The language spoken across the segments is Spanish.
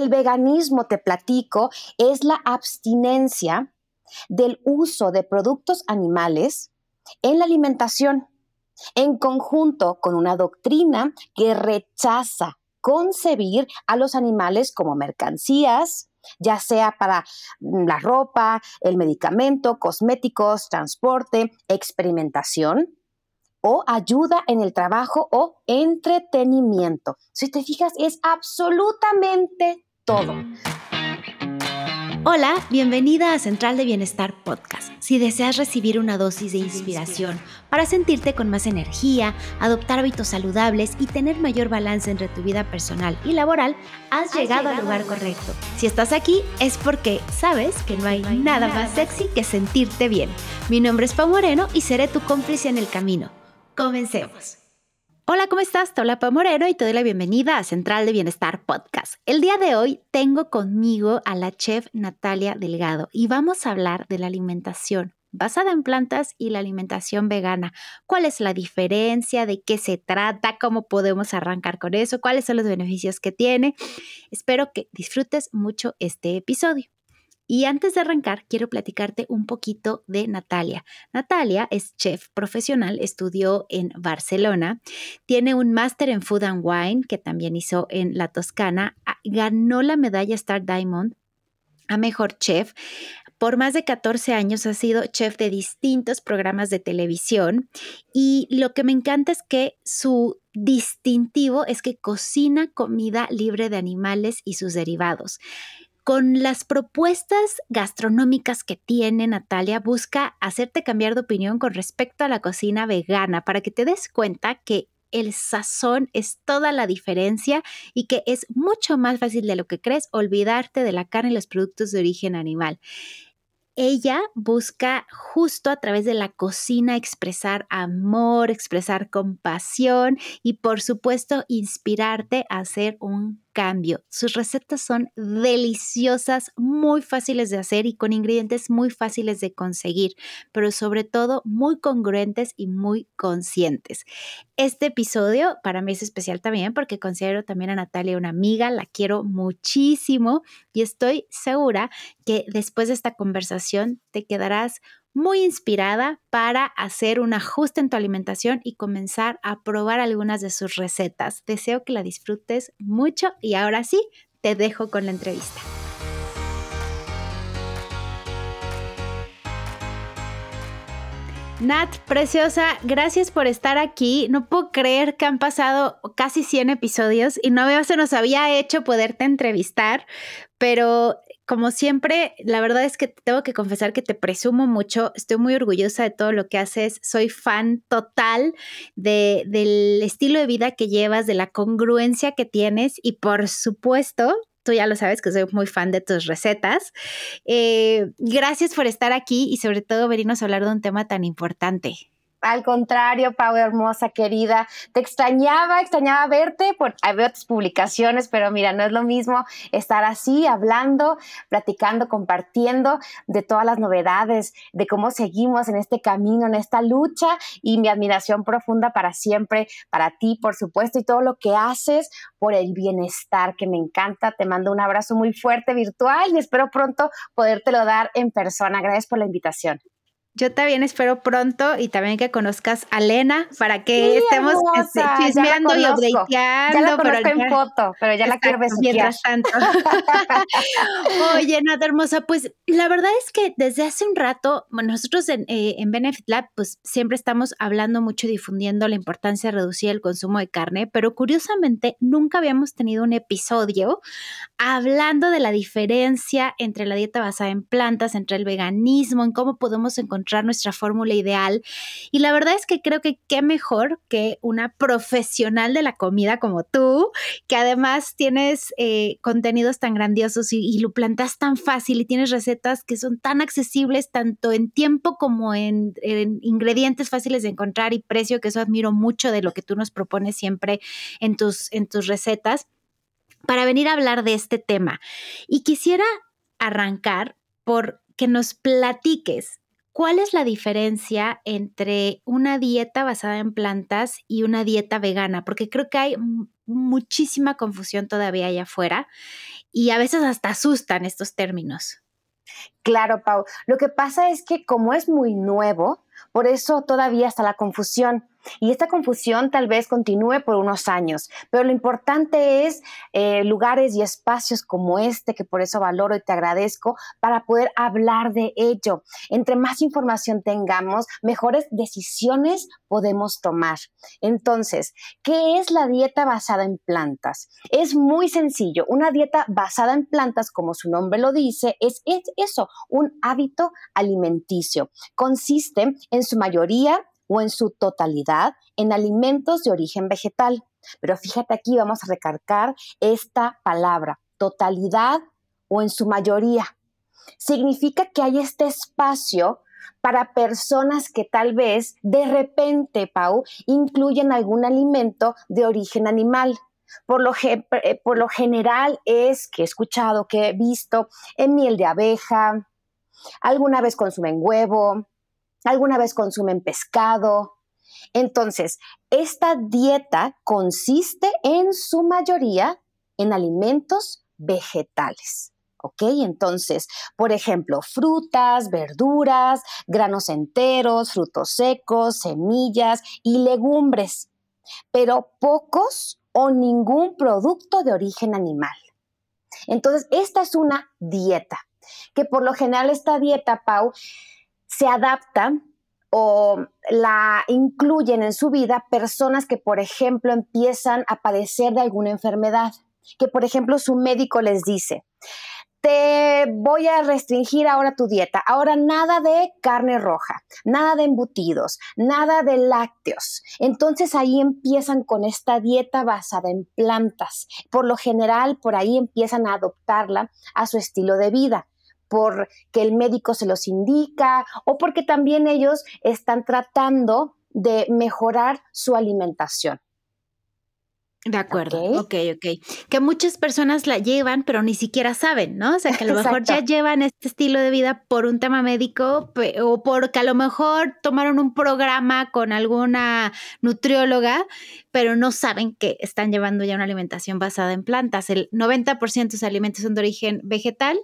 El veganismo, te platico, es la abstinencia del uso de productos animales en la alimentación, en conjunto con una doctrina que rechaza concebir a los animales como mercancías, ya sea para la ropa, el medicamento, cosméticos, transporte, experimentación o ayuda en el trabajo o entretenimiento. Si te fijas, es absolutamente todo. Hola, bienvenida a Central de Bienestar Podcast. Si deseas recibir una dosis de inspiración para sentirte con más energía, adoptar hábitos saludables y tener mayor balance entre tu vida personal y laboral, has, llegado, al lugar correcto. Si estás aquí es porque sabes que no hay, nada, más sexy que sentirte bien. Mi nombre es Pau Moreno y seré tu cómplice en el camino. Comencemos. Hola, ¿cómo estás? Habla Moreno y te doy la bienvenida a Central de Bienestar Podcast. El día de hoy tengo conmigo a la chef Natalia Delgado y vamos a hablar de la alimentación basada en plantas y la alimentación vegana. ¿Cuál es la diferencia? ¿De qué se trata? ¿Cómo podemos arrancar con eso? ¿Cuáles son los beneficios que tiene? Espero que disfrutes mucho este episodio. Y antes de arrancar, quiero platicarte un poquito de Natalia. Natalia es chef profesional, estudió en Barcelona, tiene un máster en Food and Wine que también hizo en la Toscana, ah, ganó la medalla Star Diamond a Mejor Chef. Por más de 14 años ha sido chef de distintos programas de televisión y lo que me encanta es que su distintivo es que cocina comida libre de animales y sus derivados. Con las propuestas gastronómicas que tiene Natalia, busca hacerte cambiar de opinión con respecto a la cocina vegana para que te des cuenta que el sazón es toda la diferencia y que es mucho más fácil de lo que crees olvidarte de la carne y los productos de origen animal. Ella busca justo a través de la cocina expresar amor, expresar compasión y por supuesto inspirarte a hacer un cambio. Sus recetas son deliciosas, muy fáciles de hacer y con ingredientes muy fáciles de conseguir, pero sobre todo muy congruentes y muy conscientes. Este episodio para mí es especial también porque considero también a Natalia una amiga, la quiero muchísimo y estoy segura que después de esta conversación te quedarás muy inspirada para hacer un ajuste en tu alimentación y comenzar a probar algunas de sus recetas. Deseo que la disfrutes mucho y ahora sí, te dejo con la entrevista. Nat, preciosa, gracias por estar aquí. No puedo creer que han pasado casi 100 episodios y no se nos había hecho poderte entrevistar, pero como siempre, la verdad es que tengo que confesar que te presumo mucho. Estoy muy orgullosa de todo lo que haces. Soy fan total del estilo de vida que llevas, de la congruencia que tienes y por supuesto, tú ya lo sabes que soy muy fan de tus recetas. Eh, gracias por estar aquí y sobre todo venirnos a hablar de un tema tan importante. Al contrario, Pau, hermosa, querida. Te extrañaba, extrañaba verte por ver tus publicaciones, pero mira, no es lo mismo estar así, hablando, platicando, compartiendo de todas las novedades, de cómo seguimos en este camino, en esta lucha y mi admiración profunda para siempre, para ti, por supuesto, y todo lo que haces por el bienestar, que me encanta. Te mando un abrazo muy fuerte virtual y espero pronto podértelo dar en persona. Gracias por la invitación. Yo también espero pronto y también que conozcas a Lena para que estemos este, chismeando y updateando. Ya la conozco en foto, pero ya la quiero Mientras tanto. Oye, Nada hermosa, pues la verdad es que desde hace un rato, nosotros en, eh, en Benefit Lab, pues siempre estamos hablando mucho y difundiendo la importancia de reducir el consumo de carne, pero curiosamente nunca habíamos tenido un episodio hablando de la diferencia entre la dieta basada en plantas, entre el veganismo, en cómo podemos encontrar nuestra fórmula ideal. Y la verdad es que creo que qué mejor que una profesional de la comida como tú, que además tienes eh, contenidos tan grandiosos y, lo plantas tan fácil y tienes recetas que son tan accesibles tanto en tiempo como en, en ingredientes fáciles de encontrar y precio, que eso admiro mucho de lo que tú nos propones siempre en tus, en tus recetas, para venir a hablar de este tema. Y quisiera arrancar por que nos platiques ¿Cuál es la diferencia entre una dieta basada en plantas y una dieta vegana? Porque creo que hay muchísima confusión todavía allá afuera y a veces hasta asustan estos términos. Claro, Pau. Lo que pasa es que como es muy nuevo, por eso todavía está la confusión. Y esta confusión tal vez continúe por unos años, pero lo importante es eh, lugares y espacios como este, que por eso valoro y te agradezco, para poder hablar de ello. Entre más información tengamos, mejores decisiones podemos tomar. Entonces, ¿qué es la dieta basada en plantas? Es muy sencillo. Una dieta basada en plantas, como su nombre lo dice, es, es eso, un hábito alimenticio. Consiste en su mayoría o en su totalidad en alimentos de origen vegetal. Pero fíjate aquí, vamos a recargar esta palabra, totalidad o en su mayoría. Significa que hay este espacio para personas que tal vez de repente, Pau, incluyen algún alimento de origen animal. Por lo, eh, por lo, general es que he escuchado, que he visto en miel de abeja, alguna vez consumen huevo, alguna vez consumen pescado. Entonces, esta dieta consiste en su mayoría en alimentos vegetales. ¿Ok? Entonces, por ejemplo, frutas, verduras, granos enteros, frutos secos, semillas y legumbres, pero pocos o ningún producto de origen animal. Entonces, esta es una dieta, que por lo general esta dieta, Pau, se adapta o la incluyen en su vida personas que, por ejemplo, empiezan a padecer de alguna enfermedad, que, por ejemplo, su médico les dice, te voy a restringir ahora tu dieta. Ahora nada de carne roja, nada de embutidos, nada de lácteos. Entonces ahí empiezan con esta dieta basada en plantas. Por lo general, por ahí empiezan a adoptarla a su estilo de vida porque el médico se los indica o porque también ellos están tratando de mejorar su alimentación. De acuerdo, ok, ok. Que muchas personas la llevan, pero ni siquiera saben, ¿no? O sea, que a lo mejor ya llevan este estilo de vida por un tema médico o porque a lo mejor tomaron un programa con alguna nutrióloga, pero no saben que están llevando ya una alimentación basada en plantas. El 90% de sus alimentos son de origen vegetal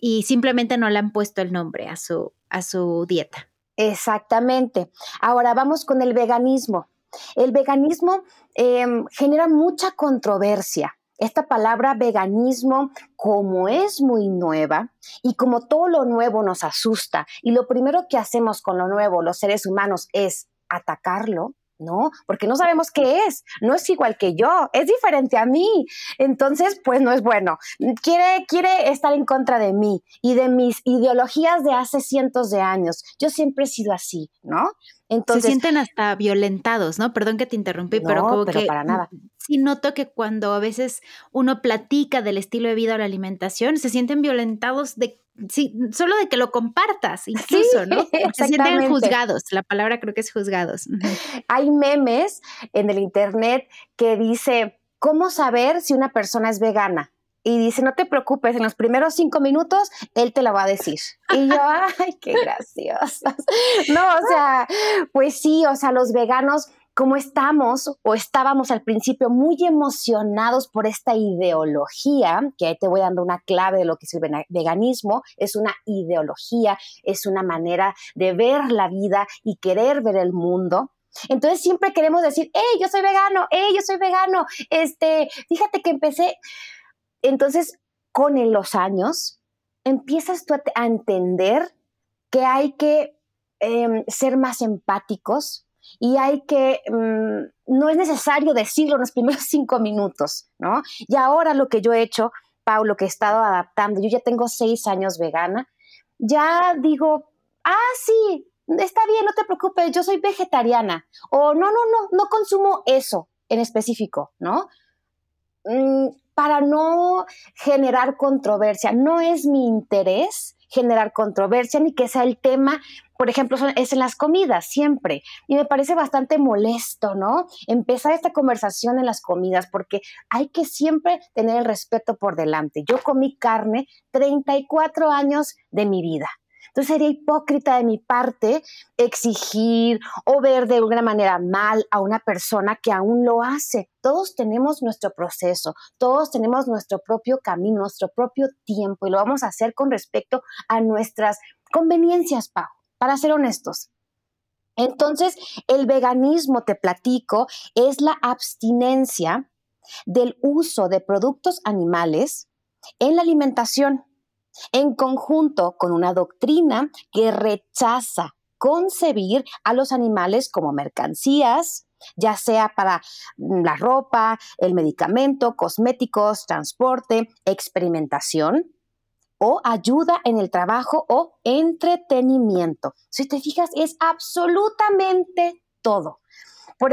y simplemente no le han puesto el nombre a su, a su dieta. Exactamente. Ahora vamos con el veganismo. El veganismo em, genera mucha controversia. Esta palabra veganismo, como es muy nueva y como todo lo nuevo nos asusta y lo primero que hacemos con lo nuevo los seres humanos es atacarlo, ¿no? Porque no sabemos qué es, no es igual que yo, es diferente a mí. Entonces, pues no es bueno. Quiere, quiere estar en contra de mí y de mis ideologías de hace cientos de años. Yo siempre he sido así, ¿no? Entonces, se sienten hasta violentados, ¿no? Perdón que te interrumpí, pero como pero que para nada. sí noto que cuando a veces uno platica del estilo de vida o la alimentación, se sienten violentados de sí, solo de que lo compartas, incluso, ¿no? Se sienten juzgados, la palabra creo que es juzgados. Hay memes en el internet que dice, ¿cómo saber si una persona es vegana? Y dice, no te preocupes, en los primeros cinco minutos él te la va a decir. Y yo, ay, qué gracioso. No, o sea, pues sí, o sea, los veganos como estamos o estábamos al principio muy emocionados por esta ideología, que ahí te voy dando una clave de lo que es el veganismo, es una ideología, es una manera de ver la vida y querer ver el mundo. Entonces siempre queremos decir, hey, yo soy vegano, hey, yo soy vegano, este, fíjate que empecé. Entonces, con los años, empiezas tú a, entender que hay que em, ser más empáticos, y hay que, mm, no es necesario decirlo en los primeros cinco minutos, ¿no? Y ahora lo que yo he hecho, Paulo, que he estado adaptando, yo ya tengo seis años vegana, ya digo, ah, sí, está bien, no te preocupes, yo soy vegetariana, o no, no, no, no consumo eso en específico, ¿no? Mm, para no generar controversia, no es mi interés generar controversia ni que sea el tema, por ejemplo, es en las comidas siempre. Y me parece bastante molesto, ¿no? Empezar esta conversación en las comidas porque hay que siempre tener el respeto por delante. Yo comí carne 34 años de mi vida. Entonces sería hipócrita de mi parte exigir o ver de alguna manera mal a una persona que aún lo hace. Todos tenemos nuestro proceso, todos tenemos nuestro propio camino, nuestro propio tiempo y lo vamos a hacer con respecto a nuestras conveniencias, Pau, para ser honestos. Entonces, el veganismo, te platico, es la abstinencia del uso de productos animales en la alimentación en conjunto con una doctrina que rechaza concebir a los animales como mercancías, ya sea para la ropa, el medicamento, cosméticos, transporte, experimentación o ayuda en el trabajo o entretenimiento. Si te fijas, es absolutamente todo. Por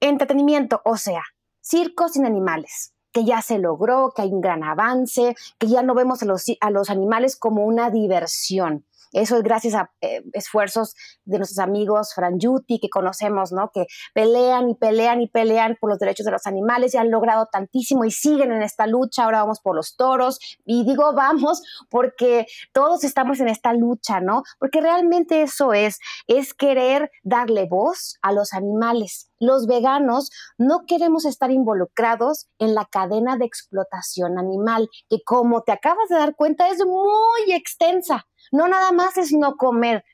entretenimiento, o sea, circos sin animales, que ya se logró, que hay un gran avance, que ya no vemos a los, a los animales como una diversión. Eso es gracias a eh, esfuerzos de nuestros amigos Franjuti, que conocemos, ¿no? Que pelean y pelean y pelean por los derechos de los animales y han logrado tantísimo y siguen en esta lucha. Ahora vamos por los toros. Y digo vamos porque todos estamos en esta lucha, ¿no? Porque realmente eso es, es querer darle voz a los animales. Los veganos no queremos estar involucrados en la cadena de explotación animal, que como te acabas de dar cuenta es muy extensa. No nada más es no comer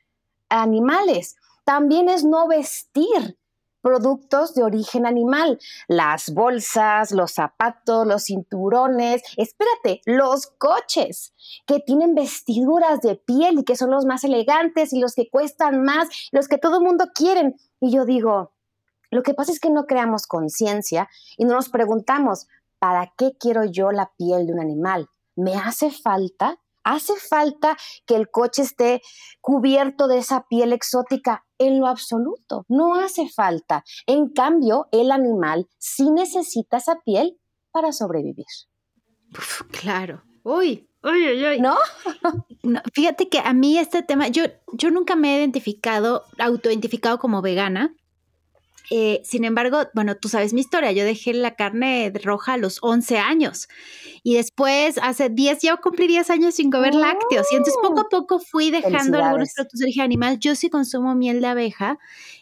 animales, también es no vestir productos de origen animal, las bolsas, los zapatos, los cinturones, espérate, los coches que tienen vestiduras de piel y que son los más elegantes y los que cuestan más, los que todo el mundo quieren. Y yo digo, lo que pasa es que no creamos conciencia y no nos preguntamos, ¿para qué quiero yo la piel de un animal? ¿Me hace falta? ¿Hace falta que el coche esté cubierto de esa piel exótica? En lo absoluto, no hace falta. En cambio, el animal sí necesita esa piel para sobrevivir. claro. Uy, uy, uy, uy. ¿No? Fíjate que a mí este tema, yo, yo nunca me he identificado, autoidentificado como vegana. Eh, sin embargo, bueno, tú sabes mi historia, yo dejé la carne roja a los 11 años y después hace 10, ya cumplí 10 años sin comer lácteos y entonces poco a oh. poco fui dejando algunos productos de origen animal. Yo sí consumo miel de abeja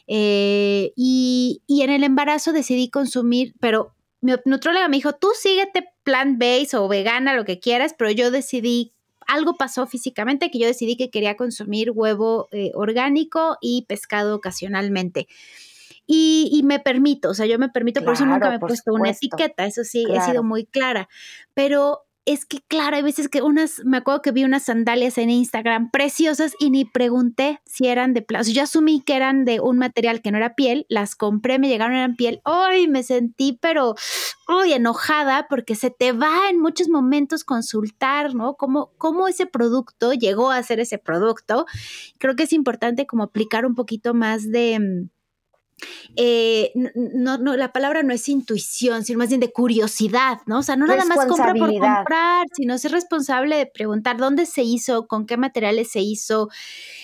eh, y, y, en el embarazo decidí consumir, pero mi nutróloga me dijo, tú síguete plant-based o vegana, lo que quieras, pero yo decidí algo pasó físicamente que yo decidí que quería consumir huevo eh, orgánico y pescado ocasionalmente. Y, me permito, o sea, yo me permito, por eso nunca me he puesto una etiqueta, eso sí, he sido muy clara, pero es que claro, hay veces que unas, me acuerdo que vi unas sandalias en Instagram preciosas y ni pregunté si eran de plástico. Yo asumí que eran de un material que no era piel, las compré, me llegaron, eran piel. ¡Ay! Me sentí, pero, ¡ay! Enojada porque se te va en muchos momentos consultar, ¿no? Cómo, cómo ese producto llegó a ser ese producto. Creo que es importante como aplicar un poquito más de mm, eh, no, no, la palabra no es intuición, sino más bien de curiosidad, ¿no? O sea, no nada más comprar por comprar, sino ser responsable de preguntar dónde se hizo, con qué materiales se hizo.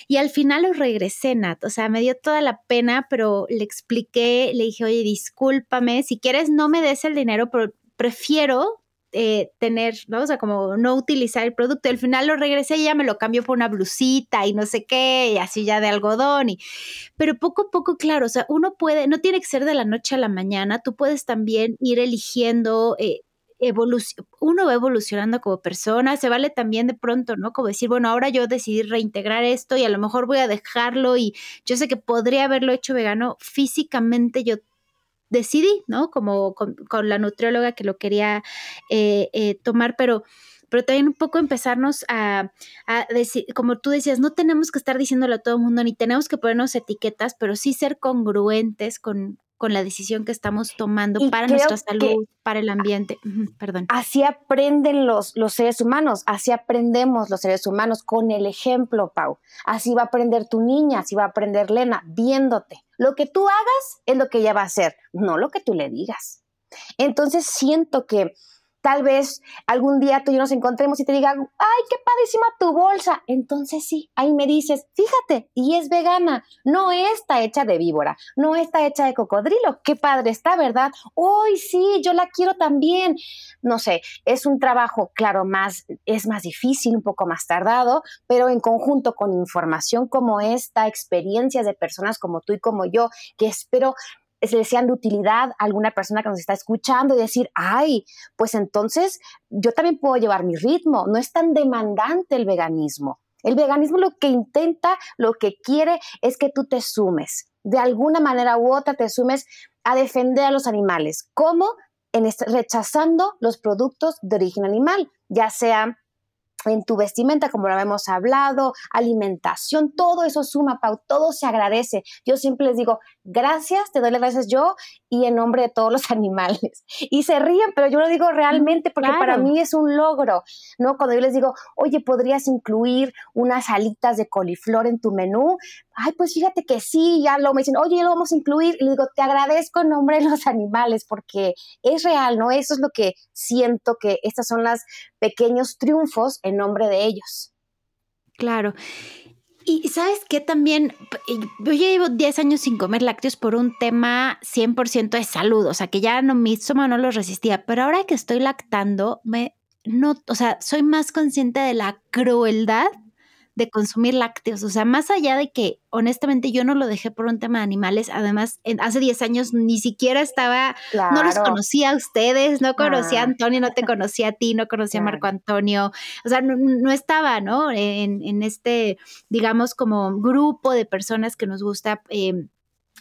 Y al final lo regresé, Nat. O sea, me dio toda la pena, pero le expliqué, le dije, oye, discúlpame, si quieres no me des el dinero, pero prefiero eh, tener, ¿no? O sea, como no utilizar el producto. Al final lo regresé y ya me lo cambió por una blusita y no sé qué, y así ya de algodón. Y, pero poco a poco, claro, o sea, uno puede, no tiene que ser de la noche a la mañana, tú puedes también ir eligiendo. Eh, uno va evolucionando como persona, se vale también de pronto, ¿no? Como decir, bueno, ahora yo decidí reintegrar esto y a lo mejor voy a dejarlo y yo sé que podría haberlo hecho vegano, físicamente yo decidí, ¿no? Como con, la nutrióloga que lo quería eh, eh, tomar, pero pero también un poco empezarnos a, decir, como tú decías, no tenemos que estar diciéndolo a todo el mundo, ni tenemos que ponernos etiquetas, pero sí ser congruentes con, con la decisión que estamos tomando para nuestra salud, para el ambiente. perdón. Así aprenden los, los seres humanos, así aprendemos los seres humanos con el ejemplo, Pau. Así va a aprender tu niña, así va a aprender Lena, viéndote. Lo que tú hagas es lo que ella va a hacer, no lo que tú le digas. Entonces siento que tal vez algún día tú y yo nos encontremos y te digan, ay, qué padrísima tu bolsa. Entonces sí, ahí me dices, fíjate, y es vegana, no está hecha de víbora, no está hecha de cocodrilo. Qué padre está, ¿verdad? Hoy sí, yo la quiero también. No sé, es un trabajo, claro, más, es más difícil, un poco más tardado, pero en conjunto con información como esta, experiencias de personas como tú y como yo, que espero le sean de utilidad a alguna persona que nos está escuchando y decir, ay, pues entonces yo también puedo llevar mi ritmo, no es tan demandante el veganismo. El veganismo lo que intenta, lo que quiere es que tú te sumes, de alguna manera u otra te sumes a defender a los animales. ¿Cómo? En rechazando los productos de origen animal, ya sea en tu vestimenta, como lo hemos hablado, alimentación, todo eso suma, Pau, todo se agradece. Yo siempre les digo, gracias, te doy las gracias yo y en nombre de todos los animales. Y se ríen, pero yo lo digo realmente porque para mí es un logro, ¿no? Cuando yo les digo, oye, ¿podrías incluir unas alitas de coliflor en tu menú? Ay, pues fíjate que sí, ya lo me dicen, oye, ya lo vamos a incluir. Y le digo, te agradezco en nombre de los animales porque es real, ¿no? Eso es lo que siento que estas son las pequeños triunfos en nombre de ellos. Claro. Y sabes que también, yo ya llevo 10 años sin comer lácteos por un tema 100% de salud, o sea que ya no, mi estómago no lo resistía, pero ahora que estoy lactando, me, no, o sea, soy más consciente de la crueldad de consumir lácteos. O sea, más allá de que honestamente yo no lo dejé por un tema de animales, además hace 10 años ni siquiera estaba, no los conocía a ustedes, no conocía a Antonio, no te conocía a ti, no conocía a Marco Antonio, o sea, no, estaba, ¿no? En, este, digamos, como grupo de personas que nos gusta. Eh,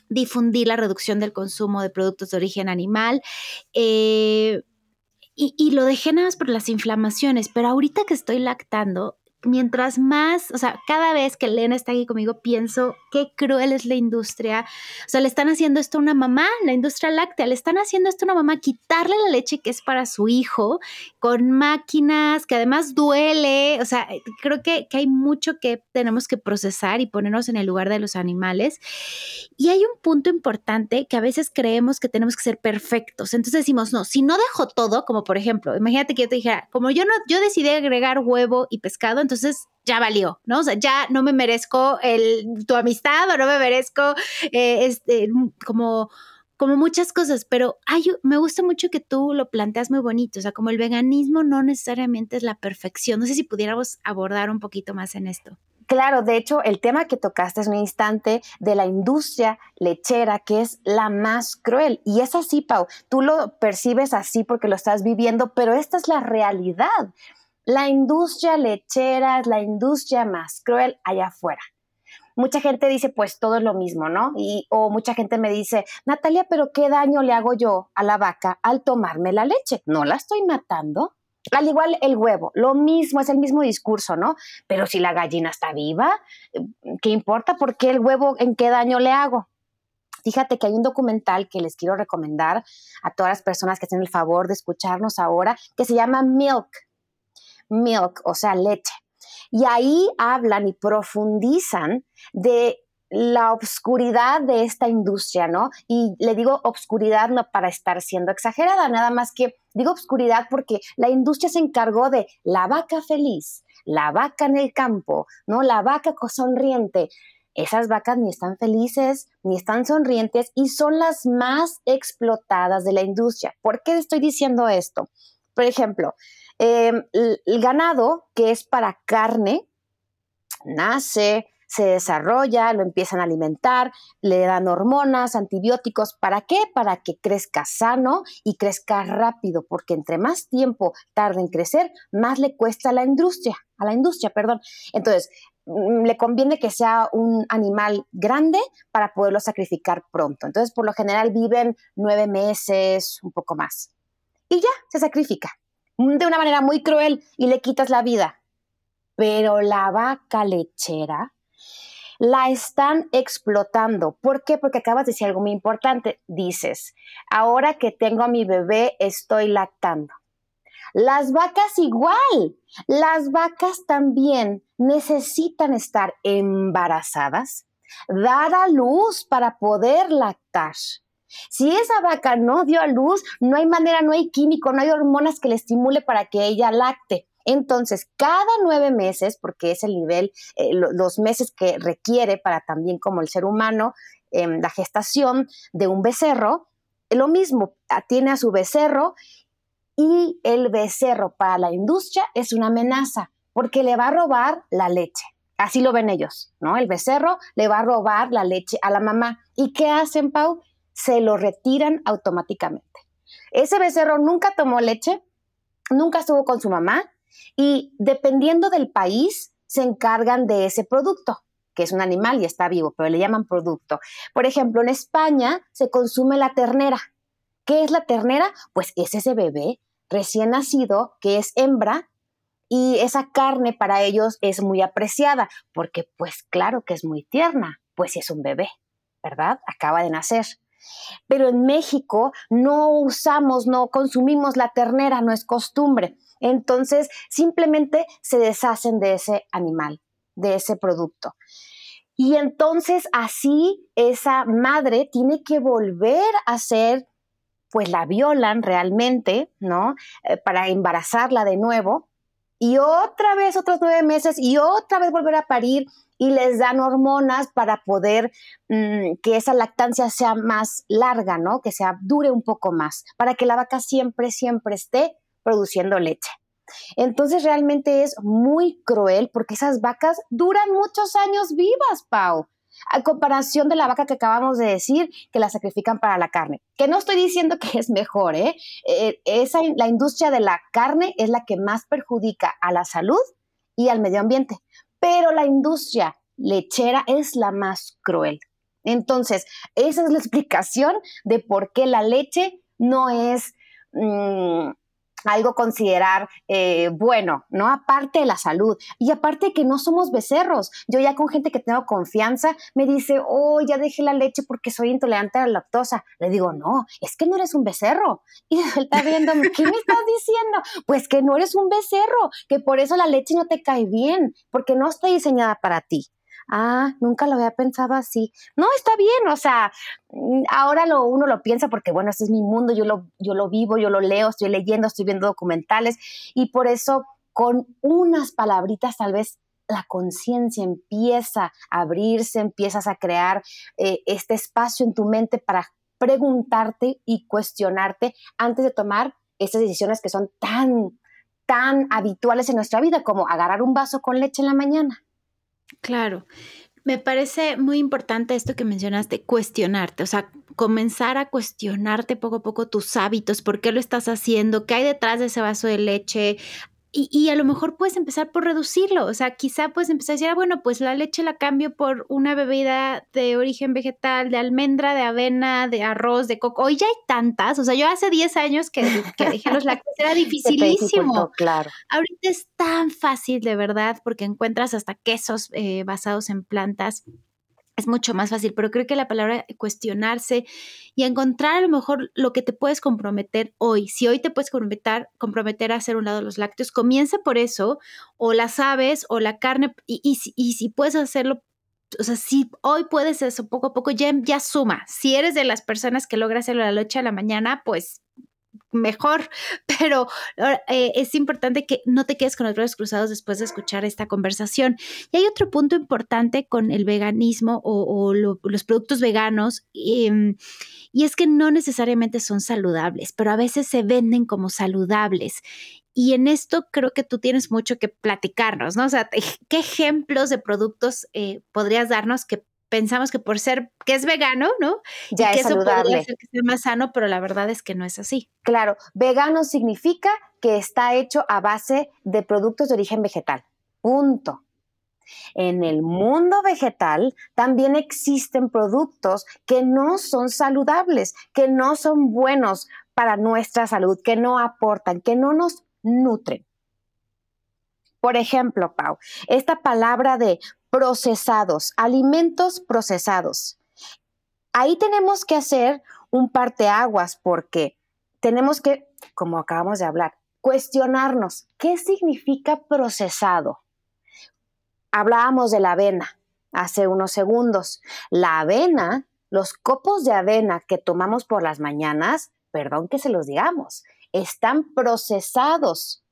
difundir la reducción del consumo de productos de origen animal. Eh, y, y, lo dejé nada más por las inflamaciones, pero ahorita que estoy lactando, mientras más, o sea, cada vez que Elena está aquí conmigo, pienso qué cruel es la industria. O sea, le están haciendo esto a una mamá, la industria láctea, le están haciendo esto a una mamá, quitarle la leche que es para su hijo con máquinas que además duele. O sea, creo que, que hay mucho que tenemos que procesar y ponernos en el lugar de los animales. Y hay un punto importante que a veces creemos que tenemos que ser perfectos. Entonces decimos, no, si no dejo todo, como por ejemplo, imagínate que yo te dijera, como yo no, yo decidí agregar huevo y pescado, entonces ya valió, ¿no? O sea, ya no me merezco el, tu amistad o no me merezco eh, este, como, como muchas cosas, pero hay, me gusta mucho que tú lo planteas muy bonito, o sea, como el veganismo no necesariamente es la perfección. No sé si pudiéramos abordar un poquito más en esto. Claro, de hecho, el tema que tocaste es un instante de la industria lechera, que es la más cruel. Y es así, Pau, tú lo percibes así porque lo estás viviendo, pero esta es la realidad la industria lechera es la industria más cruel allá afuera. Mucha gente dice, pues todo es lo mismo, ¿no? Y, o mucha gente me dice, Natalia, pero ¿qué daño le hago yo a la vaca al tomarme la leche? No la estoy matando. Al igual el huevo, lo mismo, es el mismo discurso, ¿no? Pero si la gallina está viva, ¿qué importa? ¿Por qué el huevo en qué daño le hago? Fíjate que hay un documental que les quiero recomendar a todas las personas que hacen el favor de escucharnos ahora, que se llama Milk milk, o sea, leche. Y ahí hablan y profundizan de la obscuridad de esta industria, ¿no? Y le digo obscuridad no para estar siendo exagerada, nada más que digo obscuridad porque la industria se encargó de la vaca feliz, la vaca en el campo, ¿no? La vaca sonriente. Esas vacas ni están felices, ni están sonrientes y son las más explotadas de la industria. ¿Por qué estoy diciendo esto? Por ejemplo, Em, el ganado, que es para carne, nace, se desarrolla, lo empiezan a alimentar, le dan hormonas, antibióticos. ¿Para qué? Para que crezca sano y crezca rápido, porque entre más tiempo tarde en crecer, más le cuesta a la industria, a la industria, perdón. Entonces, mm, le conviene que sea un animal grande para poderlo sacrificar pronto. Entonces, por lo general viven nueve meses, un poco más. Y ya, se sacrifica de una manera muy cruel y le quitas la vida. Pero la vaca lechera la están explotando. ¿Por qué? Porque acabas de decir algo muy importante. Dices, ahora que tengo a mi bebé, estoy lactando. Las vacas igual. Las vacas también necesitan estar embarazadas, dar a luz para poder lactar. Si esa vaca no dio a luz, no hay manera, no hay químico, no hay hormonas que le estimule para que ella lacte. Entonces, cada nueve meses, porque es el nivel, eh, los meses que requiere para también como el ser humano, em, la gestación de un becerro, lo mismo, tiene a su becerro y el becerro para la industria es una amenaza porque le va a robar la leche. Así lo ven ellos, ¿no? El becerro le va a robar la leche a la mamá. ¿Y qué hacen, Pau? Se lo retiran automáticamente. Ese becerro nunca tomó leche, nunca estuvo con su mamá y dependiendo del país se encargan de ese producto que es un animal y está vivo, pero le llaman producto. Por ejemplo, en España se consume la ternera. ¿Qué es la ternera? Pues es ese bebé recién nacido que es hembra y esa carne para ellos es muy apreciada porque pues claro que es muy tierna, pues es un bebé, ¿verdad? Acaba de nacer. Pero en México no usamos, no consumimos la ternera, no es costumbre. Entonces simplemente se deshacen de ese animal de ese producto. Y entonces así esa madre tiene que volver a ser, pues la violan realmente, ¿no? Eh, para embarazarla de nuevo. Y otra vez otros nueve meses y otra vez volver a parir y les dan hormonas para poder mm, que esa lactancia sea más larga, ¿no? Que sea dure un poco más, para que la vaca siempre, siempre esté produciendo leche. Entonces realmente es muy cruel porque esas vacas duran muchos años vivas, Pau. A comparación de la vaca que acabamos de decir, que la sacrifican para la carne. Que no estoy diciendo que es mejor, ¿eh? eh esa, la industria de la carne es la que más perjudica a la salud y al medio ambiente. Pero la industria lechera es la más cruel. Entonces, esa es la explicación de por qué la leche no es... Mm, algo considerar eh, bueno, ¿no? Aparte de la salud y aparte que no somos becerros. Yo ya con gente que tengo confianza me dice, oh, ya dejé la leche porque soy intolerante a la lactosa. Le digo, no, es que no eres un becerro. Y él está viendo, ¿qué me estás diciendo? Pues que no eres un becerro, que por eso la leche no te cae bien, porque no está diseñada para ti ah, nunca lo había pensado así. No, está bien, o sea, mm, ahora lo, uno lo piensa porque, bueno, este es mi mundo, yo lo, yo lo vivo, yo lo leo, estoy leyendo, estoy viendo documentales y por eso con unas palabritas tal vez la conciencia empieza a abrirse, empiezas a crear eh, este espacio en tu mente para preguntarte y cuestionarte antes de tomar estas decisiones que son tan, tan habituales en nuestra vida, como agarrar un vaso con leche en la mañana. Claro. Me parece muy importante esto que mencionaste, cuestionarte, o sea, comenzar a cuestionarte poco a poco tus hábitos, por qué lo estás haciendo, qué hay detrás de ese vaso de leche, y, a lo mejor puedes empezar por reducirlo, o sea, quizá puedes empezar a decir, ah, bueno, pues la leche la cambio por una bebida de origen vegetal, de almendra, de avena, de arroz, de coco. Hoy ya hay tantas, o sea, yo hace 10 años que, que dejé los lácteos, era dificilísimo. claro. Ahorita es tan fácil, de verdad, porque encuentras hasta quesos eh, basados en plantas es mucho más fácil, pero creo que la palabra cuestionarse y encontrar a lo mejor lo que te puedes comprometer hoy. Si hoy te puedes comprometer, comprometer a hacer un lado los lácteos, comienza por eso, o las aves, o la carne, y, y, si puedes hacerlo o sea, si hoy puedes eso poco a poco, ya, ya suma. Si eres de las personas que logra hacerlo de la noche a la mañana, pues mejor, pero eh, es importante que no te quedes con los brazos cruzados después de escuchar esta conversación. Y hay otro punto importante con el veganismo o, los productos veganos, em, y es que no necesariamente son saludables, pero a veces se venden como saludables. Y en esto creo que tú tienes mucho que platicarnos, ¿no? O sea, ¿qué ejemplos de productos eh, podrías darnos que pensamos que por ser que es vegano, ¿no? Ya y que eso podría ser que sea más sano, pero la verdad es que no es así. Claro, vegano significa que está hecho a base de productos de origen vegetal. Punto. En el mundo vegetal también existen productos que no son saludables, que no son buenos para nuestra salud, que no aportan, que no nos nutren. Por ejemplo, Pau, esta palabra de procesados, alimentos procesados. Ahí tenemos que hacer un parteaguas porque tenemos que, como acabamos de hablar, cuestionarnos qué significa procesado. Hablábamos de la avena hace unos segundos. La avena los copos de avena que tomamos por las mañanas, perdón que se los digamos, están procesados.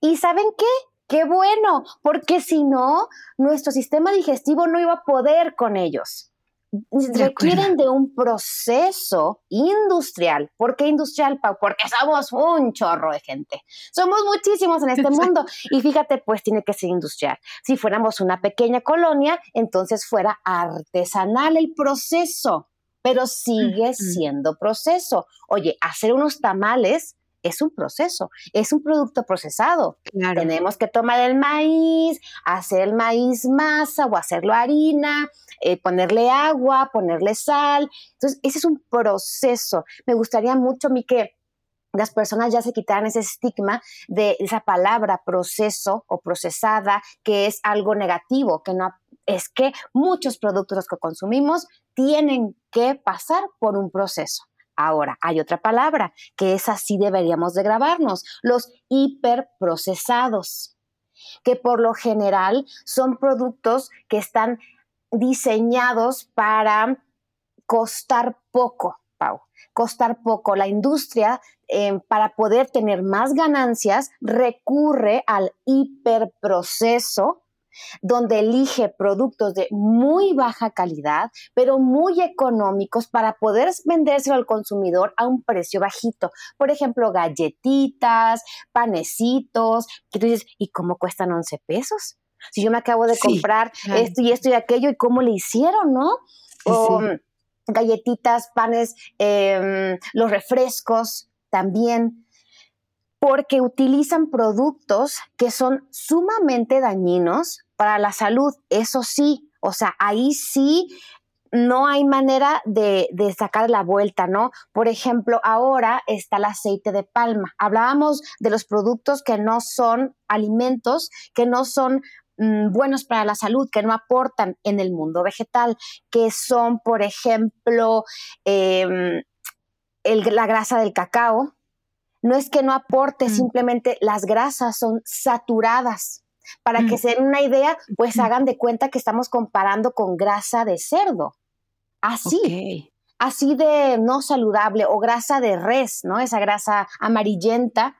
¿Y saben qué? Qué bueno, porque si no, nuestro sistema digestivo no iba a poder con ellos requieren de un proceso industrial. ¿Por qué industrial, Pau? Porque somos un chorro de gente. Somos muchísimos en este mundo. Y fíjate, pues tiene que ser industrial. Si fuéramos una pequeña colonia, entonces fuera artesanal el proceso, pero sigue siendo proceso. Oye, hacer unos tamales es un proceso, es un producto procesado. Tenemos que tomar el maíz, hacer el maíz masa o hacerlo harina, eh, ponerle agua, ponerle sal. Entonces, ese es un proceso. Me gustaría mucho a mí que las personas ya se quitaran ese estigma de esa palabra proceso o procesada, que es algo negativo, que no es que muchos productos que consumimos tienen que pasar por un proceso. Ahora, hay otra palabra que es así deberíamos de grabarnos, los hiperprocesados, que por lo general son productos que están diseñados para costar poco, Pau, costar poco. La industria, eh, para poder tener más ganancias, recurre al hiperproceso donde elige productos de muy baja calidad, pero muy económicos para poder vendérselo al consumidor a un precio bajito. Por ejemplo, galletitas, panecitos, que tú dices, ¿y cómo cuestan 11 pesos? Si yo me acabo de comprar esto y esto y aquello, ¿y cómo le hicieron, no? O galletitas, panes, em, los refrescos también porque utilizan productos que son sumamente dañinos para la salud, eso sí, o sea, ahí sí no hay manera de, sacar la vuelta, ¿no? Por ejemplo, ahora está el aceite de palma. Hablábamos de los productos que no son alimentos, que no son mm, buenos para la salud, que no aportan en el mundo vegetal, que son, por ejemplo, em, la grasa del cacao. No es que no aporte, mm. simplemente las grasas son saturadas. Para que mm. se den una idea, pues hagan de cuenta que estamos comparando con grasa de cerdo. Así. Así de no saludable o grasa de res, ¿no? Esa grasa amarillenta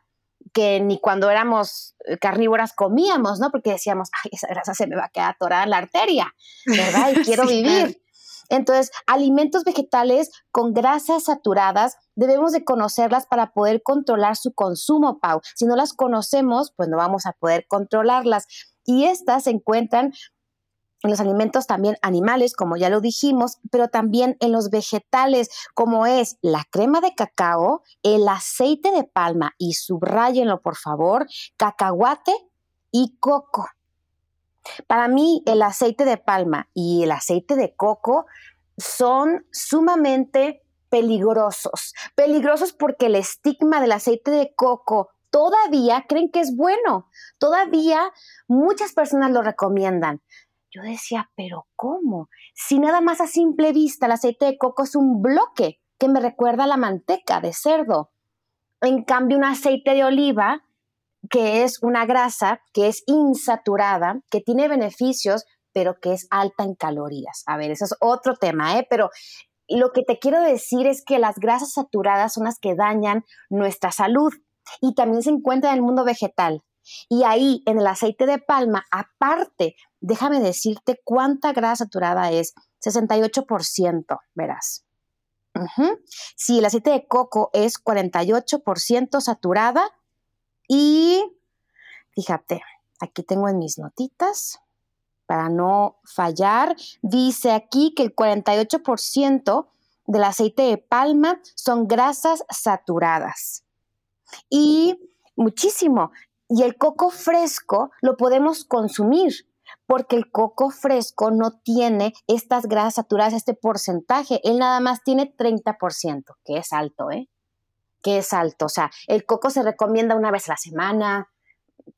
que ni cuando éramos carnívoras comíamos, ¿no? Porque decíamos, ay, esa grasa se me va a quedar atorada en la arteria, ¿verdad? Y quiero vivir. Entonces, alimentos vegetales con grasas saturadas debemos de conocerlas para poder controlar su consumo, Pau. Si no las conocemos, pues no vamos a poder controlarlas. Y estas se encuentran en los alimentos también animales, como ya lo dijimos, pero también en los vegetales, como es la crema de cacao, el aceite de palma, y subrayenlo por favor, cacahuate y coco. Para mí, el aceite de palma y el aceite de coco son sumamente peligrosos. Peligrosos porque el estigma del aceite de coco todavía creen que es bueno. Todavía muchas personas lo recomiendan. Yo decía, pero ¿cómo? Si nada más a simple vista el aceite de coco es un bloque que me recuerda a la manteca de cerdo. En cambio, un aceite de oliva que es una grasa que es insaturada, que tiene beneficios, pero que es alta en calorías. A ver, eso es otro tema, ¿eh? Pero lo que te quiero decir es que las grasas saturadas son las que dañan nuestra salud y también se encuentran en el mundo vegetal. Y ahí, en el aceite de palma, aparte, déjame decirte cuánta grasa saturada es, 68%, verás. Si el aceite de coco es 48% saturada, y fíjate, aquí tengo en mis notitas, para no fallar, dice aquí que el 48% del aceite de palma son grasas saturadas. Y muchísimo. Y el coco fresco lo podemos consumir porque el coco fresco no tiene estas grasas saturadas, este porcentaje. Él nada más tiene 30%, que es alto, ¿eh? Que es alto. O sea, el coco se recomienda una vez a la semana,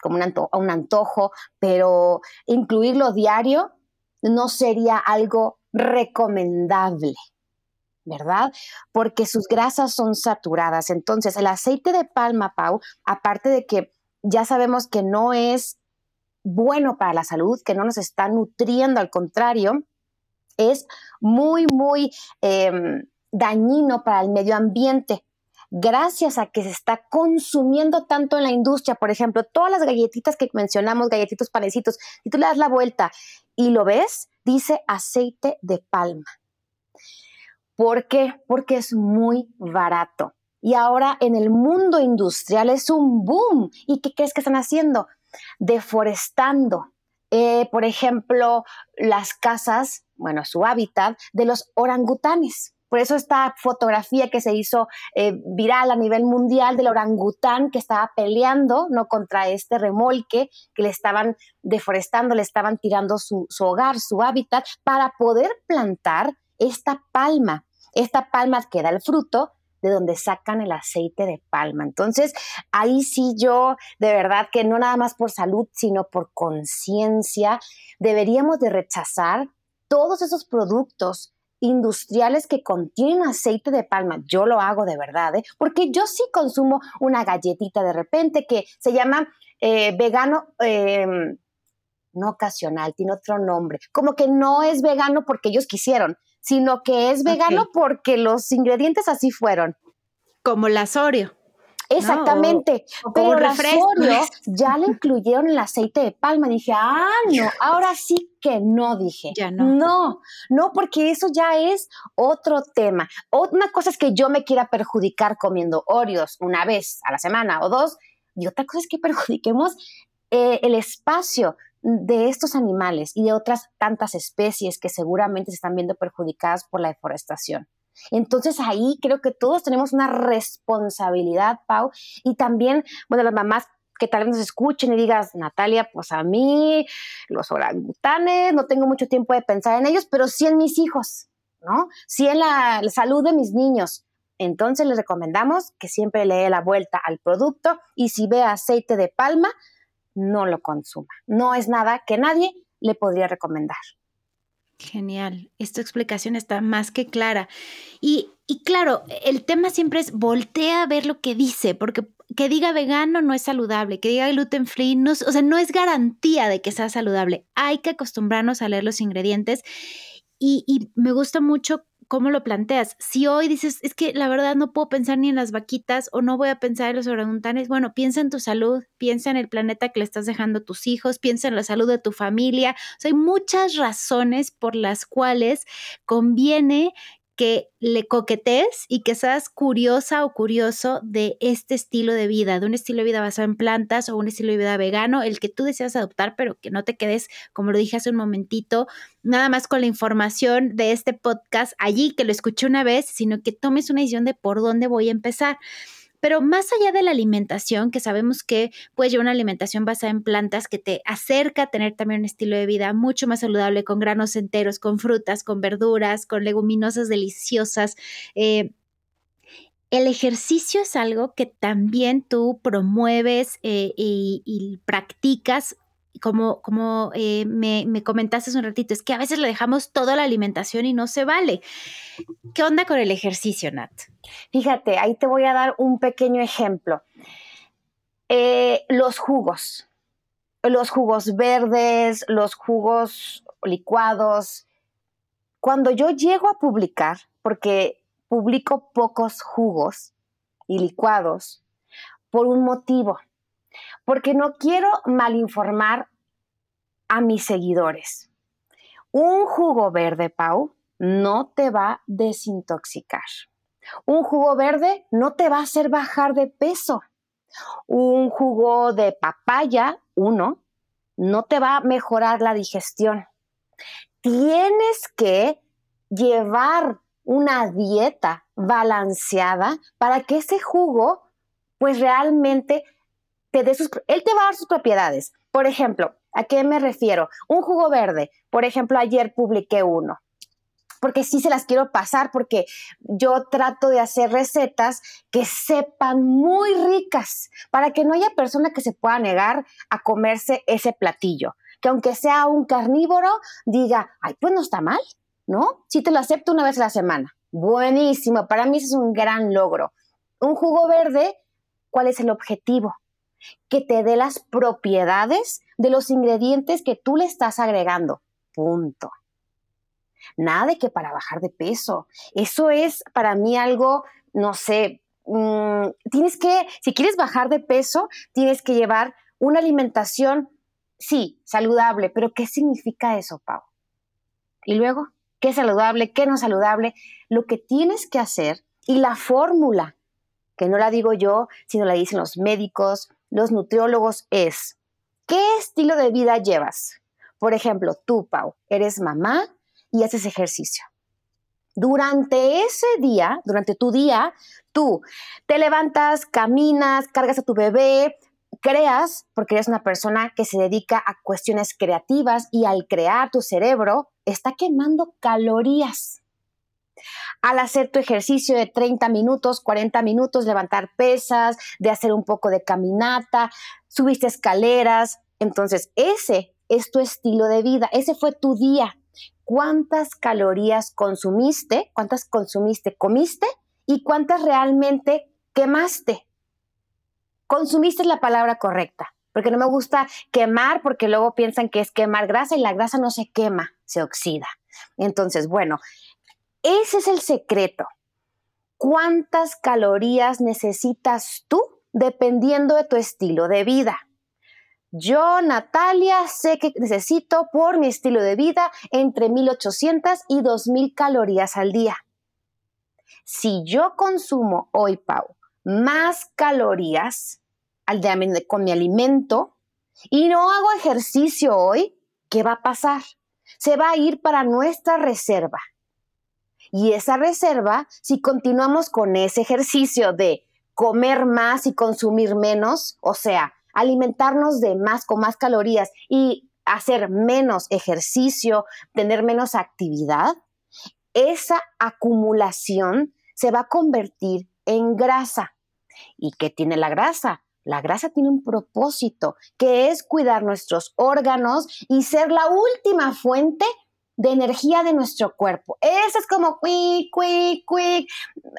como un, antojo, pero incluirlo diario no sería algo recomendable, ¿verdad? Porque sus grasas son saturadas. Entonces, el aceite de palma, Pau, aparte de que ya sabemos que no es bueno para la salud, que no nos está nutriendo, al contrario, es muy, muy em, dañino para el medio ambiente. Gracias a que se está consumiendo tanto en la industria, por ejemplo, todas las galletitas que mencionamos, galletitos, panecitos, y tú le das la vuelta y lo ves, dice aceite de palma. ¿Por qué? Porque es muy barato. Y ahora en el mundo industrial es un boom. ¿Y qué crees que están haciendo? Deforestando. Eh, por ejemplo, las casas, bueno, su hábitat de los orangutanes. Por eso esta fotografía que se hizo eh, viral a nivel mundial del orangután que estaba peleando ¿no? contra este remolque que le estaban deforestando, le estaban tirando su, su hogar, su hábitat, para poder plantar esta palma. Esta palma que da el fruto de donde sacan el aceite de palma. Entonces, ahí sí yo, de verdad que no nada más por salud, sino por conciencia, deberíamos de rechazar todos esos productos industriales que contienen aceite de palma. Yo lo hago de verdad, ¿eh? porque yo sí consumo una galletita de repente que se llama eh, vegano. Em, no ocasional, tiene otro nombre. Como que no es vegano porque ellos quisieron, sino que es vegano porque los ingredientes así fueron. Como la Oreo. Exactamente, pero la Oreo ya le incluyeron el aceite de palma. Dije, ah, no, ahora sí que no, dije. Ya no. No, no, porque eso ya es otro tema. Una cosa es que yo me quiera perjudicar comiendo Oreos una vez a la semana o dos, y otra cosa es que perjudiquemos eh, el espacio de estos animales y de otras tantas especies que seguramente se están viendo perjudicadas por la deforestación. Entonces ahí creo que todos tenemos una responsabilidad, Pau, y también, bueno, las mamás que tal vez nos escuchen y digas, Natalia, pues a mí, los orangutanes, no tengo mucho tiempo de pensar en ellos, pero sí en mis hijos, ¿no? Sí en la, salud de mis niños. Entonces les recomendamos que siempre le dé la vuelta al producto y si ve aceite de palma, no lo consuma. No es nada que nadie le podría recomendar. Genial, esta explicación está más que clara. Y, y, claro, el tema siempre es voltea a ver lo que dice, porque que diga vegano no es saludable, que diga gluten free, no, o sea, no es garantía de que sea saludable. Hay que acostumbrarnos a leer los ingredientes. Y, y me gusta mucho cómo lo planteas. Si hoy dices, es que la verdad no puedo pensar ni en las vaquitas o no voy a pensar en los orangutanes, bueno, piensa en tu salud, piensa en el planeta que le estás dejando a tus hijos, piensa en la salud de tu familia. O sea, hay muchas razones por las cuales conviene que le coquetes y que seas curiosa o curioso de este estilo de vida, de un estilo de vida basado en plantas o un estilo de vida vegano, el que tú deseas adoptar, pero que no te quedes, como lo dije hace un momentito, nada más con la información de este podcast allí, que lo escuché una vez, sino que tomes una decisión de por dónde voy a empezar. Pero más allá de la alimentación, que sabemos que puede llevar una alimentación basada en plantas que te acerca a tener también un estilo de vida mucho más saludable, con granos enteros, con frutas, con verduras, con leguminosas deliciosas. Eh, el ejercicio es algo que también tú promueves eh, y, practicas como, como eh, me, me, comentaste hace un ratito, es que a veces le dejamos toda la alimentación y no se vale. ¿Qué onda con el ejercicio, Nat? Fíjate, ahí te voy a dar un pequeño ejemplo. Eh, los jugos, los jugos verdes, los jugos licuados. Cuando yo llego a publicar, porque publico pocos jugos y licuados, por un motivo porque no quiero malinformar a mis seguidores. Un jugo verde, Pau, no te va a desintoxicar. Un jugo verde no te va a hacer bajar de peso. Un jugo de papaya, uno, no te va a mejorar la digestión. Tienes que llevar una dieta balanceada para que ese jugo pues realmente él te va a dar sus propiedades. Por ejemplo, ¿a qué me refiero? Un jugo verde. Por ejemplo, ayer publiqué uno porque sí se las quiero pasar, porque yo trato de hacer recetas que sepan muy ricas, para que no haya persona que se pueda negar a comerse ese platillo. Que aunque sea un carnívoro, diga, ay, pues no está mal, ¿no? Si te lo acepto una vez a la semana. Buenísimo, para mí es un gran logro. Un jugo verde, ¿cuál es el objetivo? Que te dé las propiedades de los ingredientes que tú le estás agregando. Punto. Nada de que para bajar de peso. Eso es para mí algo, no sé, mm, tienes que, si quieres bajar de peso, tienes que llevar una alimentación, sí, saludable, pero ¿qué significa eso, Pau? Y luego, ¿qué es saludable? ¿Qué no es saludable? Lo que tienes que hacer y la fórmula, que no la digo yo, sino la dicen los médicos, los nutriólogos, es, ¿qué estilo de vida llevas? Por ejemplo, tú, Pau, eres mamá y haces ejercicio. Durante ese día, durante tu día, tú te levantas, caminas, cargas a tu bebé, creas, porque eres una persona que se dedica a cuestiones creativas y al crear tu cerebro, está quemando calorías. Al hacer tu ejercicio de 30 minutos, 40 minutos, levantar pesas, de hacer un poco de caminata, subiste escaleras, entonces ese es tu estilo de vida, ese fue tu día. ¿Cuántas calorías consumiste? ¿Cuántas consumiste, comiste? ¿Y cuántas realmente quemaste? consumiste la palabra correcta, porque no me gusta quemar porque luego piensan que es quemar grasa y la grasa no se quema, se oxida. Entonces, bueno, ese es el secreto. ¿Cuántas calorías necesitas tú dependiendo de tu estilo de vida? Yo, Natalia, sé que necesito por mi estilo de vida entre 1800 y 2000 calorías al día. Si yo consumo hoy, Pau, más calorías, con mi alimento y no hago ejercicio hoy, ¿qué va a pasar? Se va a ir para nuestra reserva. Y esa reserva, si continuamos con ese ejercicio de comer más y consumir menos, o sea, alimentarnos de más con más calorías y hacer menos ejercicio, tener menos actividad, esa acumulación se va a convertir en grasa. ¿Y qué tiene la grasa? La grasa tiene un propósito, que es cuidar nuestros órganos y ser la última fuente de energía de nuestro cuerpo. Eso es como quick, quick, quick.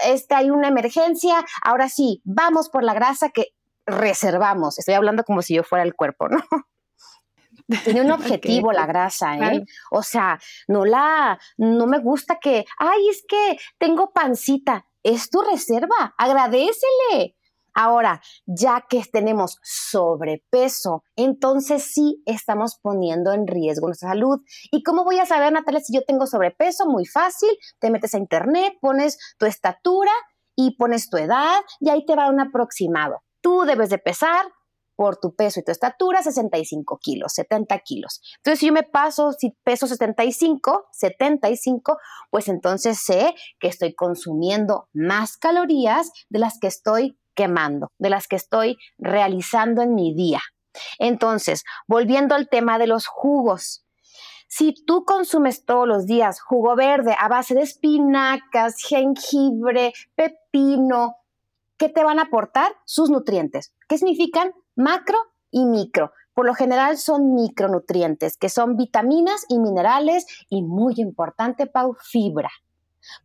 Este, hay una emergencia. Ahora sí, vamos por la grasa que reservamos. Estoy hablando como si yo fuera el cuerpo, ¿no? Tiene un objetivo la grasa, ¿eh? O sea, no la, no me gusta que, ay, es que tengo pancita. Es tu reserva, agradecele. Ahora, ya que tenemos sobrepeso, entonces sí estamos poniendo en riesgo nuestra salud. ¿Y cómo voy a saber, Natalia, si yo tengo sobrepeso? Muy fácil, te metes a internet, pones tu estatura y pones tu edad y ahí te va un aproximado. Tú debes de pesar por tu peso y tu estatura 65 kilos, 70 kilos. Entonces, si yo me paso, si peso 75, 75, pues entonces sé que estoy consumiendo más calorías de las que estoy quemando, de las que estoy realizando en mi día. Entonces, volviendo al tema de los jugos. Si tú consumes todos los días jugo verde a base de espinacas, jengibre, pepino, ¿qué te van a aportar? Sus nutrientes. ¿Qué significan? Macro y micro. Por lo general son micronutrientes, que son vitaminas y minerales y muy importante, Pau, fibra.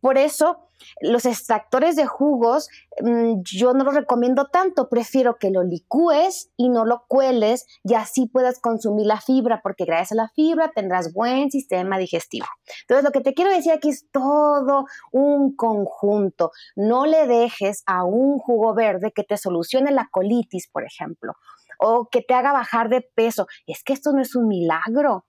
Por eso, los extractores de jugos mm, yo no los recomiendo tanto, prefiero que lo licúes y no lo cueles y así puedas consumir la fibra, porque gracias a la fibra tendrás buen sistema digestivo. Entonces, lo que te quiero decir aquí es todo un conjunto. No le dejes a un jugo verde que te solucione la colitis, por ejemplo, o que te haga bajar de peso. Es que esto no es un milagro.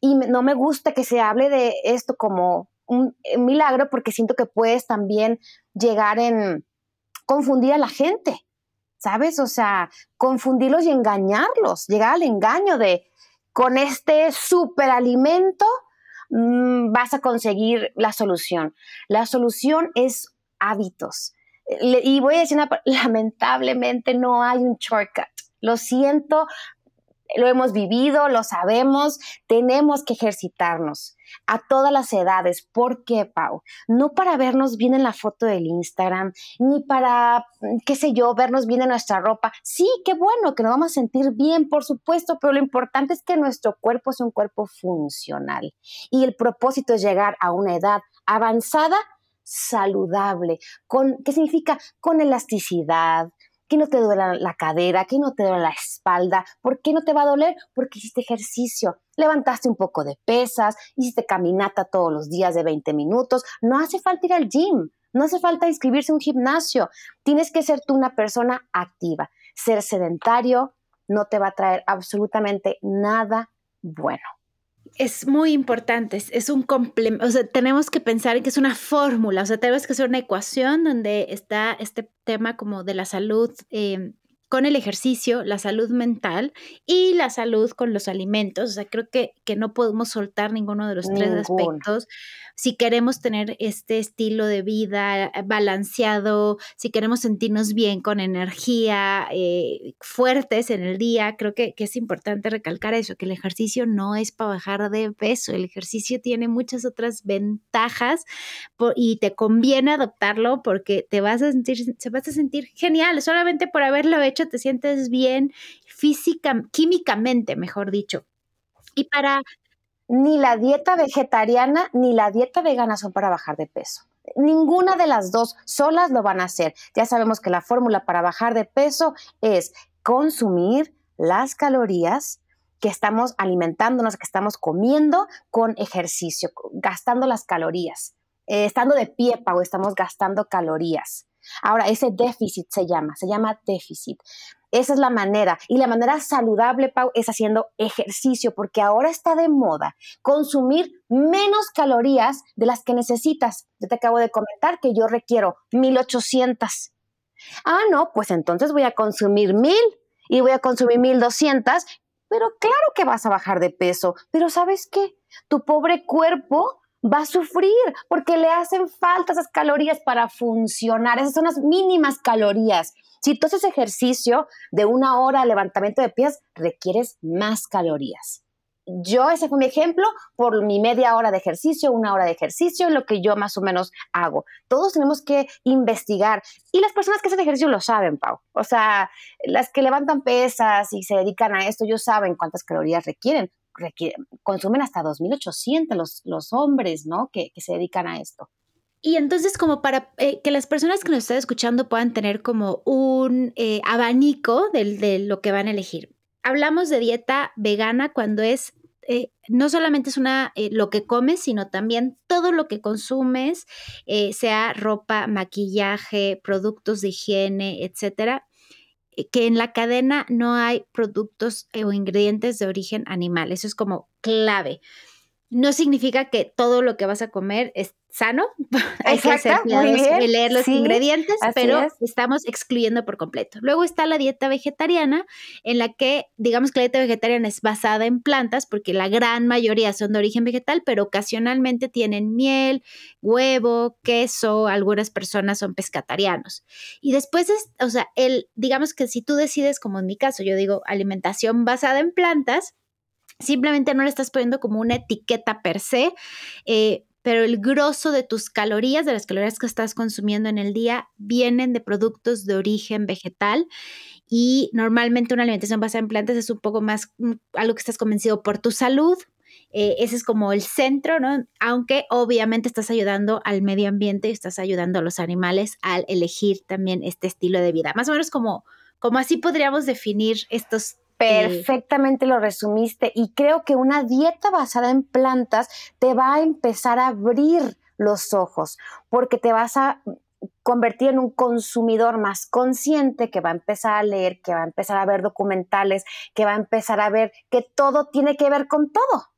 Y no me gusta que se hable de esto como un, milagro porque siento que puedes también llegar en confundir a la gente, ¿sabes? O sea, confundirlos y engañarlos, llegar al engaño de con este superalimento mm, vas a conseguir la solución. La solución es hábitos. y voy a decir, lamentablemente no hay un shortcut. Lo siento, lo hemos vivido, lo sabemos, tenemos que ejercitarnos a todas las edades. ¿Por qué, Pau? No para vernos bien en la foto del Instagram, ni para, qué sé yo, vernos bien en nuestra ropa. Sí, qué bueno, que nos vamos a sentir bien, por supuesto, pero lo importante es que nuestro cuerpo sea un cuerpo funcional. Y el propósito es llegar a una edad avanzada saludable, con, ¿qué significa? Con elasticidad, que no te duele la cadera, que no te duele la espalda. ¿Por qué no te va a doler? Porque hiciste ejercicio, levantaste un poco de pesas, hiciste caminata todos los días de 20 minutos. No hace falta ir al gym, no hace falta inscribirse en un gimnasio. Tienes que ser tú una persona activa. Ser sedentario no te va a traer absolutamente nada bueno es muy importante, es, un complemento, o sea, tenemos que pensar que es una fórmula, o sea, tenemos que hacer una ecuación donde está este tema como de la salud eh, con el ejercicio, la salud mental y la salud con los alimentos. O sea, creo que, que no podemos soltar ninguno de los tres aspectos. Si queremos tener este estilo de vida eh, balanceado, si queremos sentirnos bien con energía, eh, fuertes en el día, creo que, que, es importante recalcar eso, que el ejercicio no es para bajar de peso, el ejercicio tiene muchas otras ventajas y te conviene adoptarlo porque te vas a sentir, se vas a sentir genial solamente por haberlo hecho te sientes bien física, químicamente, mejor dicho. Y para... Ni la dieta vegetariana ni la dieta vegana son para bajar de peso. Ninguna de las dos solas lo van a hacer. Ya sabemos que la fórmula para bajar de peso es consumir las calorías que estamos alimentándonos, que estamos comiendo con ejercicio, gastando las calorías. Eh, estando de pie, Pau, estamos gastando calorías. Ahora, ese déficit se llama, se llama déficit. Esa es la manera. Y la manera saludable, Pau, es haciendo ejercicio, porque ahora está de moda consumir menos calorías de las que necesitas. Yo te acabo de comentar que yo requiero 1800. Ah, no, pues entonces voy a consumir 1000 y voy a consumir 1200, pero claro que vas a bajar de peso. Pero ¿sabes qué? Tu pobre cuerpo va a sufrir porque le hacen falta esas calorías para funcionar. Esas son las mínimas calorías. Si tú haces ejercicio de una hora levantamiento de pies, requieres más calorías. Yo, ese fue mi ejemplo, por mi media hora de ejercicio, una hora de ejercicio, lo que yo más o menos hago. Todos tenemos que investigar. Y las personas que hacen ejercicio lo saben, Pau. O sea, las que levantan pesas y se dedican a esto, ellos saben cuántas calorías requieren consumen hasta 2.800 los, los hombres, ¿no? Que, se dedican a esto. Y entonces, como para eh, que las personas que nos están escuchando puedan tener como un eh, abanico de, lo que van a elegir. Hablamos de dieta vegana cuando es, eh, no solamente es una, lo que comes, sino también todo lo que consumes, sea ropa, maquillaje, productos de higiene, etcétera, que en la cadena no hay productos eh, o ingredientes de origen animal. Eso es como clave. No significa que todo lo que vas a comer es sano. Hay que y leer los ingredientes, pero estamos excluyendo por completo. Luego está la dieta vegetariana, en la que digamos que la dieta vegetariana es basada en plantas, porque la gran mayoría son de origen vegetal, pero ocasionalmente tienen miel, huevo, queso, algunas personas son pescatarianos. Y después es, o sea, el, digamos que si tú decides, como en mi caso, yo digo alimentación basada en plantas, simplemente no le estás poniendo como una etiqueta per se, eh, pero el grosso de tus calorías, de las calorías que estás consumiendo en el día, vienen de productos de origen vegetal y normalmente una alimentación basada en plantas es un poco más mm, algo que estás convencido por tu salud. Eh, ese es como el centro, ¿no? Aunque obviamente estás ayudando al medio ambiente y estás ayudando a los animales al elegir también este estilo de vida. Más o menos como, como así podríamos definir estos Perfectamente lo resumiste y creo que una dieta basada en plantas te va a empezar a abrir los ojos porque te vas a convertir en un consumidor más consciente que va a empezar a leer, que va a empezar a ver documentales, que va a empezar a ver que todo tiene que ver con todo.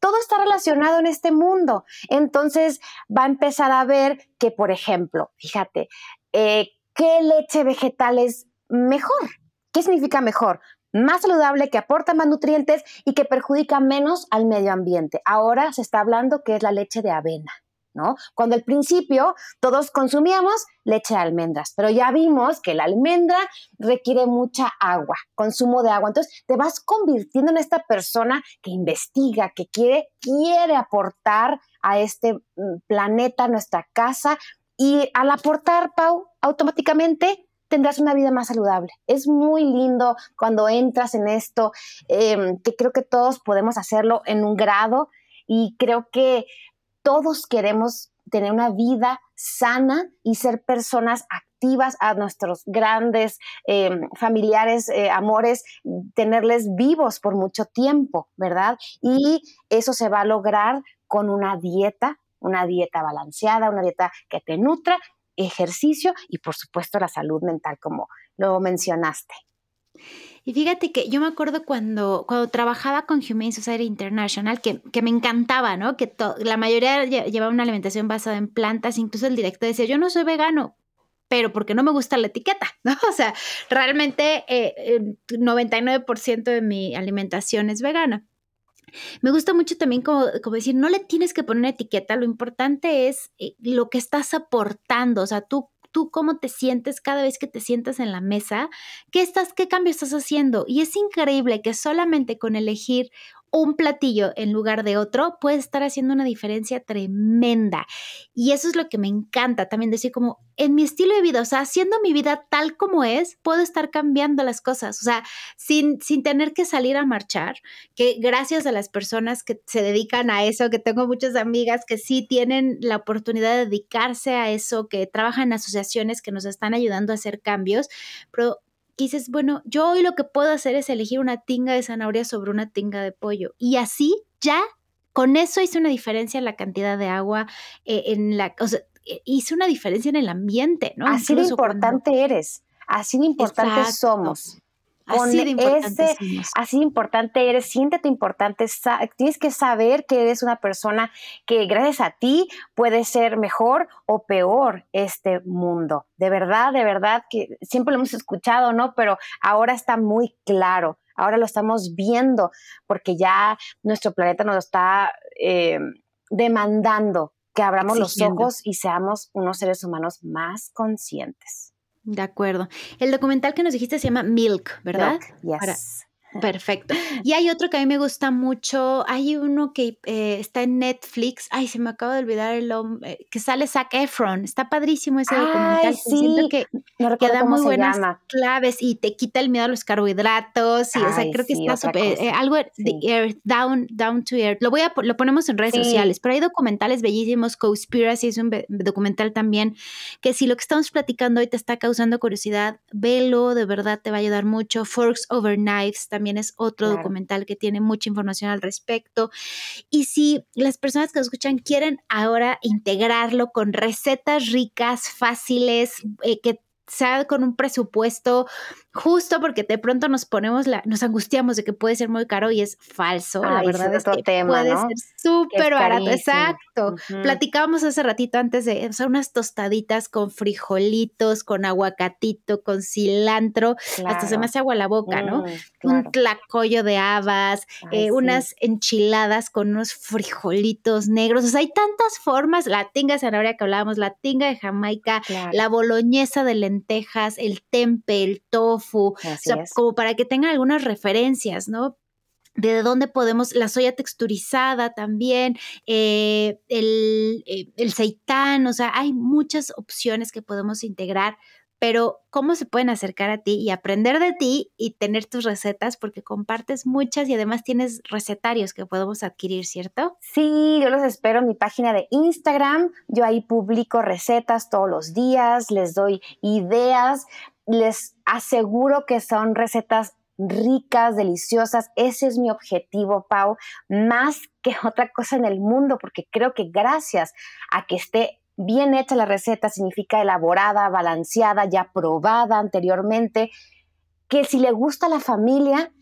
Todo está relacionado en este mundo. Entonces va a empezar a ver que, por ejemplo, fíjate, eh, ¿qué leche vegetal es mejor? ¿Qué significa mejor? Más saludable, que aporta más nutrientes y que perjudica menos al medio ambiente. Ahora se está hablando que es la leche de avena. ¿No? Cuando al principio todos consumíamos leche de almendras, pero ya vimos que la almendra requiere mucha agua, consumo de agua. Entonces te vas convirtiendo en esta persona que investiga, que quiere, quiere aportar a este mm, planeta, nuestra casa. Y al aportar, Pau, automáticamente tendrás una vida más saludable. Es muy lindo cuando entras en esto, em, que creo que todos podemos hacerlo en un grado y creo que todos queremos tener una vida sana y ser personas activas a nuestros grandes em, familiares, eh, amores, tenerles vivos por mucho tiempo, ¿verdad? Y eso se va a lograr con una dieta, una dieta balanceada, una dieta que te nutra, ejercicio y por supuesto la salud mental, como lo mencionaste. Y fíjate que yo me acuerdo cuando, cuando trabajaba con Humane Society International, que, que me encantaba, ¿no? Que la mayoría llevaba una alimentación basada en plantas, incluso el director decía, yo no soy vegano, pero porque no me gusta la etiqueta, ¿no? O sea, realmente eh, el 99% de mi alimentación es vegana. Me gusta mucho también como, como, decir, no le tienes que poner una etiqueta, lo importante es eh, lo que estás aportando, o sea, tú tú cómo te sientes cada vez que te sientas en la mesa, qué estás, qué cambio estás haciendo. Y es increíble que solamente con elegir un platillo en lugar de otro puede estar haciendo una diferencia tremenda. Y eso es lo que me encanta también decir como en mi estilo de vida, o sea, haciendo mi vida tal como es, puedo estar cambiando las cosas, o sea, sin, sin tener que salir a marchar, que gracias a las personas que se dedican a eso, que tengo muchas amigas que sí tienen la oportunidad de dedicarse a eso, que trabajan en asociaciones que nos están ayudando a hacer cambios, pero dices, bueno, yo hoy lo que puedo hacer es elegir una tinga de zanahoria sobre una tinga de pollo. Y así ya, con eso hice una diferencia en la cantidad de agua, eh, en la, o sea, eh, hice una diferencia en el ambiente, ¿no? Así de importante eres, así de importante somos así de importante así importante eres, siéntete importante, tienes que saber que eres una persona que gracias a ti puede ser mejor o peor este mundo. De verdad, de verdad que siempre lo hemos escuchado, ¿no? Pero ahora está muy claro, ahora lo estamos viendo porque ya nuestro planeta nos está eh, demandando que abramos los ojos y seamos unos seres humanos más conscientes. De acuerdo. El documental que nos dijiste se llama Milk, ¿verdad? Milk, yes. Perfecto. Y hay otro que a mí me gusta mucho. Hay uno que eh, está en Netflix. Ay, se me acaba de olvidar el nombre. que sale Zac Efron. Está padrísimo ese documental. Sí. Siento que, da muy buenas claves y te quita el miedo a los carbohidratos. Y, o sea, creo que está súper. Eh, algo de earth, down, down to earth. Lo, voy a, lo ponemos en redes sociales. Pero hay documentales bellísimos. Conspiracy es un documental también. Que si lo que estamos platicando hoy te está causando curiosidad, velo. De verdad te va a ayudar mucho. Forks Over Knives también también es otro documental que tiene mucha información al respecto. Y si las personas que escuchan quieren ahora integrarlo con recetas ricas, fáciles, eh, que sea con un presupuesto justo porque de pronto nos ponemos la, nos angustiamos de que puede ser muy caro y es falso. la verdad es que puede ser súper barato. Exacto. Platicábamos hace ratito antes de, o unas tostaditas con frijolitos, con aguacatito, con cilantro. Hasta se me hace agua la boca, ¿no? Mm, un tlacoyo de habas, eh, unas enchiladas con unos frijolitos negros. O sea, hay tantas formas. La tinga de zanahoria que hablábamos, la tinga de Jamaica, la boloñesa de lentejas, el tempe, el tofu o sea, como para que tengan algunas referencias, ¿no? de dónde podemos, la soya texturizada también, eh, el, eh, el seitán, o sea, hay muchas opciones que podemos integrar, pero ¿cómo se pueden acercar a ti y aprender de ti y tener tus recetas? Porque compartes muchas y además tienes recetarios que podemos adquirir, ¿cierto? Sí, yo los espero en mi página de Instagram, yo ahí publico recetas todos los días, les doy ideas les aseguro que son recetas ricas, deliciosas. Ese es mi objetivo, Pau, más que otra cosa en el mundo, porque creo que gracias a que esté bien hecha la receta, significa elaborada, balanceada, ya probada anteriormente, que si le gusta a la familia,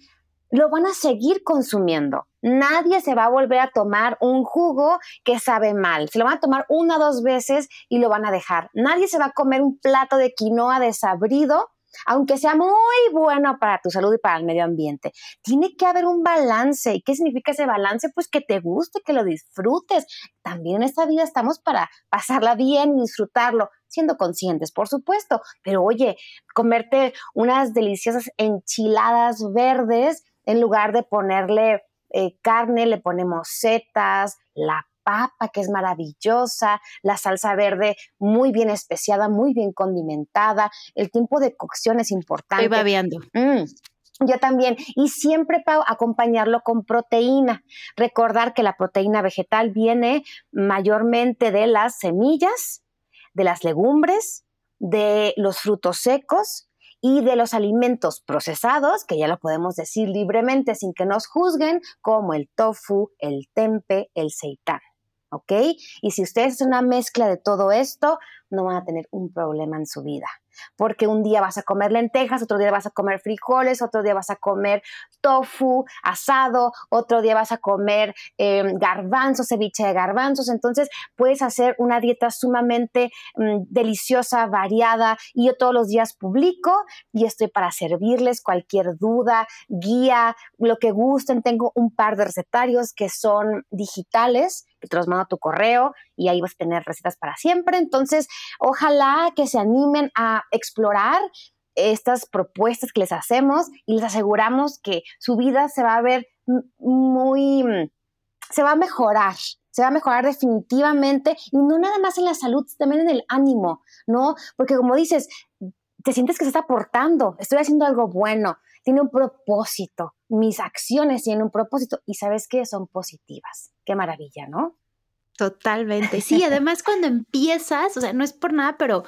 lo van a seguir consumiendo. Nadie se va a volver a tomar un jugo que sabe mal. Se lo van a tomar una o dos veces y lo van a dejar. Nadie se va a comer un plato de quinoa desabrido aunque sea muy bueno para tu salud y para el medio ambiente. Tiene que haber un balance. ¿Y qué significa ese balance? Pues que te guste, que lo disfrutes. También en esta vida estamos para pasarla bien y disfrutarlo, siendo conscientes, por supuesto. Pero oye, comerte unas deliciosas enchiladas verdes en lugar de ponerle eh, carne, le ponemos setas, la papa que es maravillosa, la salsa verde muy bien especiada, muy bien condimentada, el tiempo de cocción es importante. Estoy babeando. Mm, yo también. Y siempre, Pau, acompañarlo con proteína. Recordar que la proteína vegetal viene mayormente de las semillas, de las legumbres, de los frutos secos y de los alimentos procesados, que ya lo podemos decir libremente sin que nos juzguen, como el tofu, el tempe, el seitán. ¿Ok? Y si ustedes hacen una mezcla de todo esto, no van a tener un problema en su vida porque un día vas a comer lentejas, otro día vas a comer frijoles, otro día vas a comer tofu asado, otro día vas a comer em, garbanzos, ceviche de garbanzos. Entonces puedes hacer una dieta sumamente mm, deliciosa, variada. Y yo todos los días publico y estoy para servirles cualquier duda, guía, lo que gusten. Tengo un par de recetarios que son digitales, te los mando a tu correo y ahí vas a tener recetas para siempre. Entonces, ojalá que se animen a explorar estas propuestas que les hacemos y les aseguramos que su vida se va a ver muy, se va a mejorar, se va a mejorar definitivamente y no nada más en la salud, también en el ánimo, ¿no? Porque como dices, te sientes que se está aportando, estoy haciendo algo bueno, tiene un propósito, mis acciones tienen un propósito y sabes que son positivas. Qué maravilla, ¿no? Totalmente. Sí, además cuando empiezas, o sea, no es por nada, pero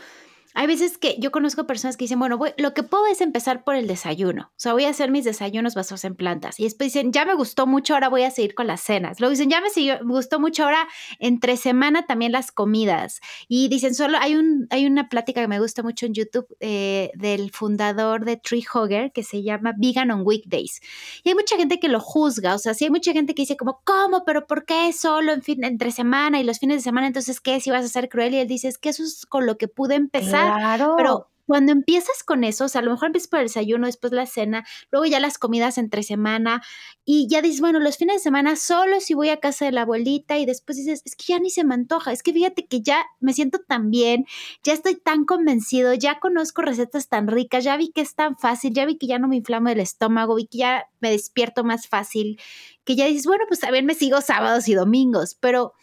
hay veces que yo conozco personas que dicen, bueno, lo que puedo es empezar por el desayuno. O sea, voy a hacer mis desayunos basados en plantas. Y después dicen, ya me gustó mucho, ahora voy a seguir con las cenas. Luego dicen, ya me, gustó mucho, ahora entre semana también las comidas. Y dicen, solo hay, un, hay una plática que me gusta mucho en YouTube eh, del fundador de Tree Hugger que se llama Vegan on Weekdays. Y hay mucha gente que lo juzga. O sea, sí hay mucha gente que dice como, ¿cómo? ¿Pero por qué solo en fin, entre semana y los fines de semana? Entonces, ¿qué? Si vas a ser cruel. Y él dice, es que eso es con lo que pude empezar. Claro. Pero cuando empiezas con eso, o sea, a lo mejor empiezas por el desayuno, después la cena, luego ya las comidas entre semana y ya dices, bueno, los fines de semana solo si voy a casa de la abuelita y después dices, es que ya ni se me antoja, es que fíjate que ya me siento tan bien, ya estoy tan convencido, ya conozco recetas tan ricas, ya vi que es tan fácil, ya vi que ya no me inflamo el estómago, vi que ya me despierto más fácil, que ya dices, bueno, pues también me sigo sábados y domingos, pero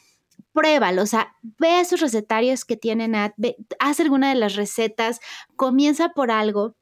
pruébalo, o sea, ve esos recetarios que tienen, haz alguna de las recetas, comienza por algo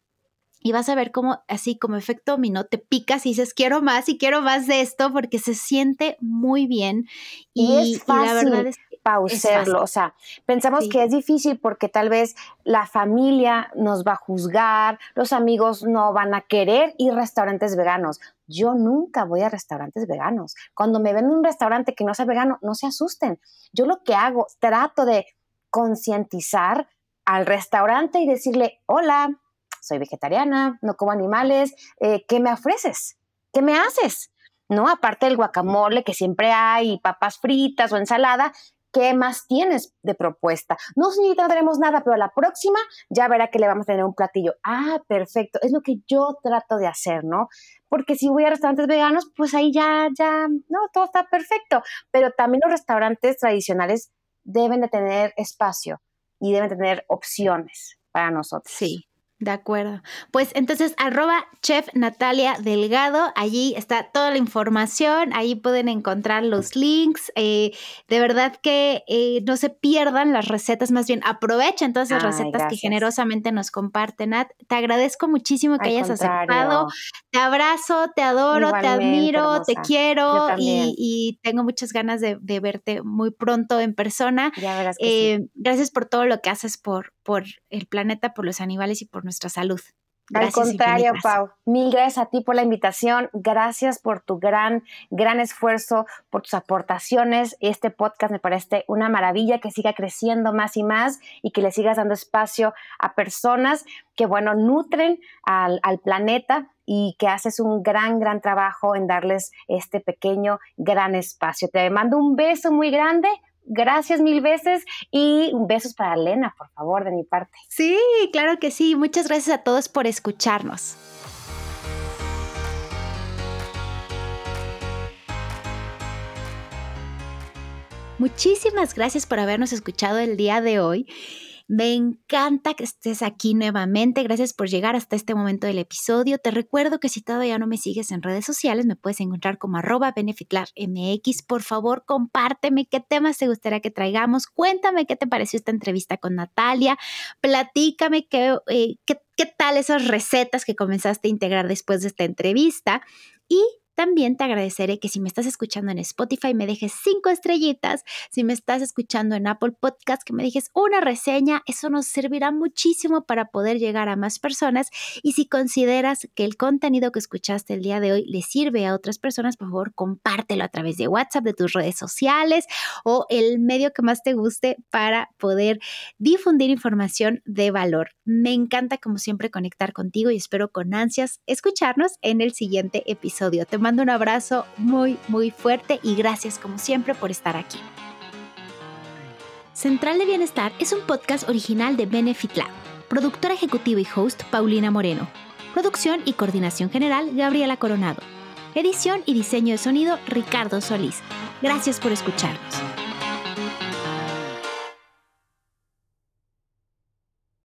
y vas a ver cómo, así como efecto dominó, te picas y dices, quiero más y quiero más de esto porque se siente muy bien. Y, es fácil. la verdad es pausarlo, o sea, pensamos que es difícil porque tal vez la familia nos va a juzgar, los amigos no van a querer ir a restaurantes veganos. Yo nunca voy a restaurantes veganos. Cuando me ven en un restaurante que no sea vegano, no se asusten. Yo lo que hago, trato de concientizar al restaurante y decirle, hola, soy vegetariana, no como animales, eh, ¿qué me ofreces? ¿Qué me haces? ¿No? Aparte del guacamole que siempre hay, papas fritas o ensalada, ¿qué más tienes de propuesta? No, señorita, no tenemos nada, pero la próxima ya verá que le vamos a tener un platillo. Ah, perfecto, es lo que yo trato de hacer, ¿no? Porque si voy a restaurantes veganos, pues ahí ya, ya, no, todo está perfecto. Pero también los restaurantes tradicionales deben de tener espacio y deben tener opciones para nosotros. Sí. De acuerdo. Pues entonces, arroba chef Natalia Delgado, allí está toda la información, ahí pueden encontrar los links. Eh, de verdad que eh, no se pierdan las recetas, más bien aprovechen todas las recetas que generosamente nos comparten. Nat, te agradezco muchísimo que hayas aceptado. Te abrazo, te adoro, te admiro, te quiero y, tengo muchas ganas de, verte muy pronto en persona. Ya verás que eh, Gracias por todo lo que haces por, por el planeta, por los animales y por nuestra salud. Al contrario, Pau, mil gracias a ti por la invitación, gracias por tu gran, gran esfuerzo, por tus aportaciones. Este podcast me parece una maravilla que siga creciendo más y más y que le sigas dando espacio a personas que, bueno, nutren al, al planeta y que haces un gran, gran trabajo en darles este pequeño, gran espacio. Te mando un beso muy grande gracias mil veces y besos para Elena, por favor, de mi parte. Sí, claro que sí. Muchas gracias a todos por escucharnos. Muchísimas gracias por habernos escuchado el día de hoy. Me encanta que estés aquí nuevamente. Gracias por llegar hasta este momento del episodio. Te recuerdo que si todavía no me sigues en redes sociales, me puedes encontrar como arroba benefitlarmx. Por favor, compárteme qué temas te gustaría que traigamos. Cuéntame qué te pareció esta entrevista con Natalia. Platícame qué, eh, qué, qué tal esas recetas que comenzaste a integrar después de esta entrevista. Y También te agradeceré que si me estás escuchando en Spotify me dejes cinco estrellitas, si me estás escuchando en Apple Podcast que me dejes una reseña, eso nos servirá muchísimo para poder llegar a más personas y si consideras que el contenido que escuchaste el día de hoy le sirve a otras personas, por favor compártelo a través de WhatsApp, de tus redes sociales o el medio que más te guste para poder difundir información de valor. Me encanta como siempre conectar contigo y espero con ansias escucharnos en el siguiente episodio. Te mando un abrazo muy, muy fuerte y gracias como siempre por estar aquí. Central de Bienestar es un podcast original de Benefit Lab. Productora ejecutiva y host Paulina Moreno. Producción y coordinación general Gabriela Coronado. Edición y diseño de sonido Ricardo Solís. Gracias por escucharnos.